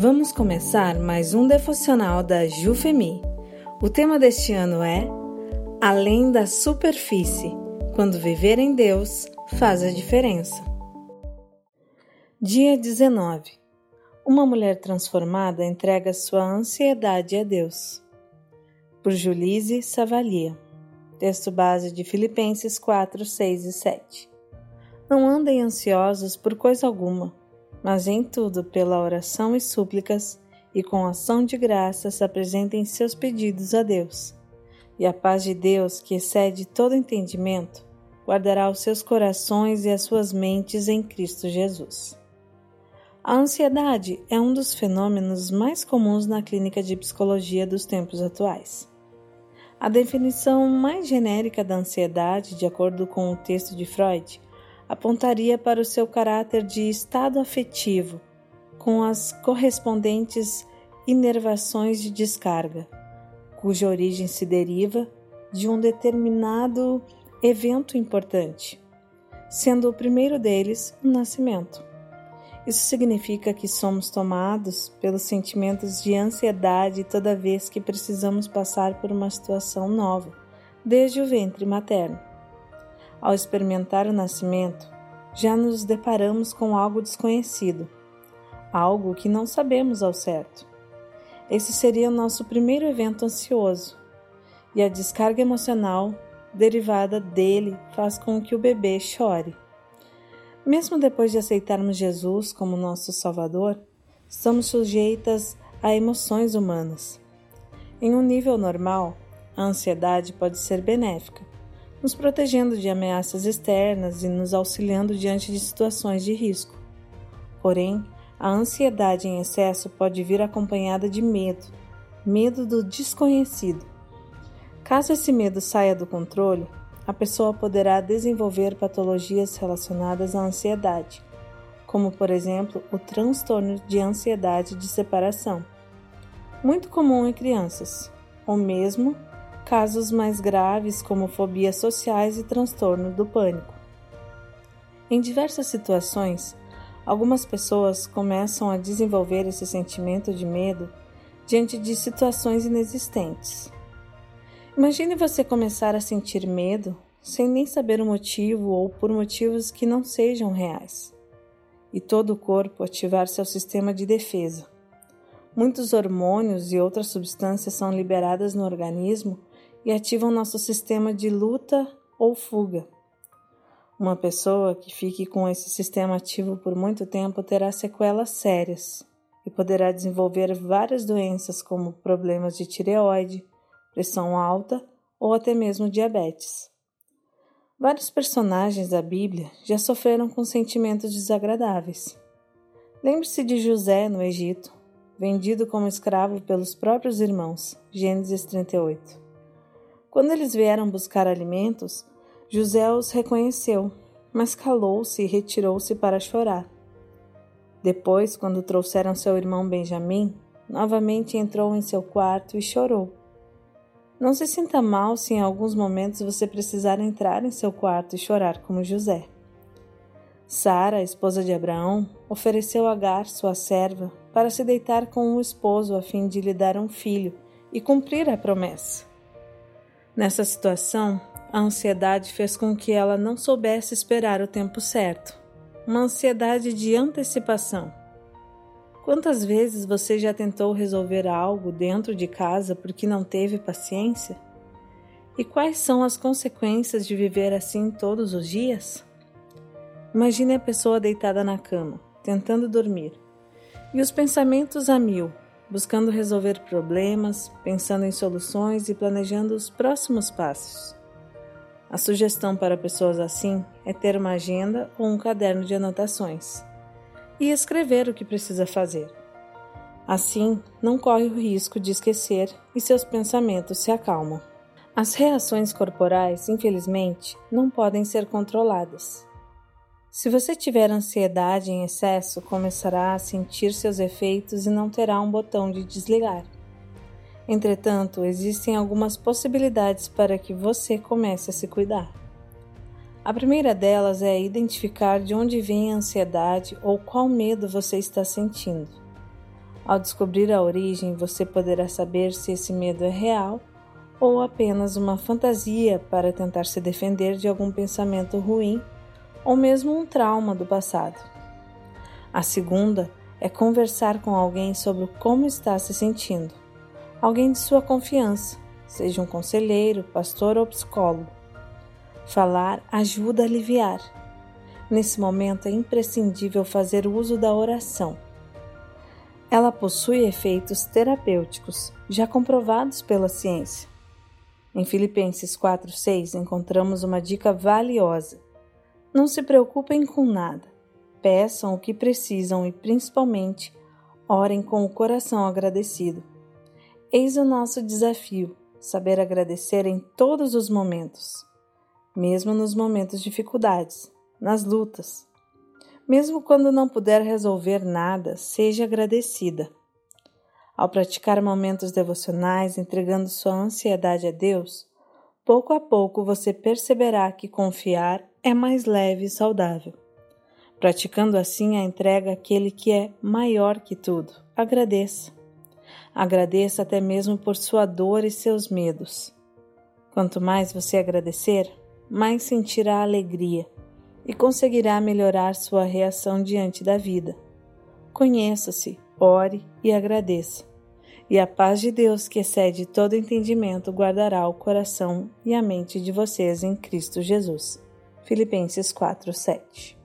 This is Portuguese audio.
Vamos começar mais um devocional da Jufemi. O tema deste ano é Além da superfície. Quando viver em Deus faz a diferença. Dia 19. Uma mulher transformada entrega sua ansiedade a Deus. Por Julise Savalia. Texto base de Filipenses 4, 6 e 7. Não andem ansiosos por coisa alguma mas em tudo, pela oração e súplicas, e com ação de graças, apresentem seus pedidos a Deus. E a paz de Deus, que excede todo entendimento, guardará os seus corações e as suas mentes em Cristo Jesus. A ansiedade é um dos fenômenos mais comuns na clínica de psicologia dos tempos atuais. A definição mais genérica da ansiedade, de acordo com o texto de Freud, apontaria para o seu caráter de estado afetivo, com as correspondentes inervações de descarga, cuja origem se deriva de um determinado evento importante, sendo o primeiro deles o nascimento. Isso significa que somos tomados pelos sentimentos de ansiedade toda vez que precisamos passar por uma situação nova, desde o ventre materno. Ao experimentar o nascimento, já nos deparamos com algo desconhecido, algo que não sabemos ao certo. Esse seria o nosso primeiro evento ansioso, e a descarga emocional derivada dele faz com que o bebê chore. Mesmo depois de aceitarmos Jesus como nosso Salvador, estamos sujeitas a emoções humanas. Em um nível normal, a ansiedade pode ser benéfica, nos protegendo de ameaças externas e nos auxiliando diante de situações de risco. Porém, a ansiedade em excesso pode vir acompanhada de medo, medo do desconhecido. Caso esse medo saia do controle, a pessoa poderá desenvolver patologias relacionadas à ansiedade, como, por exemplo, o transtorno de ansiedade de separação, muito comum em crianças, ou mesmo casos mais graves como fobias sociais e transtorno do pânico. Em diversas situações, algumas pessoas começam a desenvolver esse sentimento de medo diante de situações inexistentes. Imagine você começar a sentir medo sem nem saber o motivo ou por motivos que não sejam reais, e todo o corpo ativar seu sistema de defesa. Muitos hormônios e outras substâncias são liberadas no organismo e ativam nosso sistema de luta ou fuga. Uma pessoa que fique com esse sistema ativo por muito tempo terá sequelas sérias e poderá desenvolver várias doenças como problemas de tireoide, pressão alta ou até mesmo diabetes. Vários personagens da Bíblia já sofreram com sentimentos desagradáveis. Lembre-se de José no Egito, vendido como escravo pelos próprios irmãos. Gênesis 38. Quando eles vieram buscar alimentos, José os reconheceu, mas calou-se e retirou-se para chorar. Depois, quando trouxeram seu irmão Benjamim, novamente entrou em seu quarto e chorou. Não se sinta mal se em alguns momentos você precisar entrar em seu quarto e chorar como José. Sara, esposa de Abraão, ofereceu a Agar, sua serva, para se deitar com o esposo a fim de lhe dar um filho e cumprir a promessa. Nessa situação, a ansiedade fez com que ela não soubesse esperar o tempo certo. Uma ansiedade de antecipação. Quantas vezes você já tentou resolver algo dentro de casa porque não teve paciência? E quais são as consequências de viver assim todos os dias? Imagine a pessoa deitada na cama, tentando dormir, e os pensamentos a mil, buscando resolver problemas, pensando em soluções e planejando os próximos passos. A sugestão para pessoas assim é ter uma agenda ou um caderno de anotações e escrever o que precisa fazer. Assim, não corre o risco de esquecer e seus pensamentos se acalmam. As reações corporais, infelizmente, não podem ser controladas. Se você tiver ansiedade em excesso, começará a sentir seus efeitos e não terá um botão de desligar. Entretanto, existem algumas possibilidades para que você comece a se cuidar. A primeira delas é identificar de onde vem a ansiedade ou qual medo você está sentindo. Ao descobrir a origem, você poderá saber se esse medo é real ou apenas uma fantasia para tentar se defender de algum pensamento ruim ou mesmo um trauma do passado. A segunda é conversar com alguém sobre como está se sentindo, alguém de sua confiança, seja um conselheiro, pastor ou psicólogo. Falar ajuda a aliviar. Nesse momento é imprescindível fazer uso da oração. Ela possui efeitos terapêuticos já comprovados pela ciência. Em Filipenses 4:6 encontramos uma dica valiosa. Não se preocupem com nada. Peçam o que precisam e, principalmente, orem com o coração agradecido. Eis o nosso desafio: saber agradecer em todos os momentos, mesmo nos momentos de dificuldades, nas lutas. Mesmo quando não puder resolver nada, seja agradecida. Ao praticar momentos devocionais entregando sua ansiedade a Deus, pouco a pouco você perceberá que confiar é mais leve e saudável. Praticando assim a entrega àquele que é maior que tudo, agradeça. Agradeça até mesmo por sua dor e seus medos. Quanto mais você agradecer, mais sentirá alegria e conseguirá melhorar sua reação diante da vida. Conheça-se, ore e agradeça. E a paz de Deus, que excede todo entendimento, guardará o coração e a mente de vocês em Cristo Jesus. Filipenses 4, 7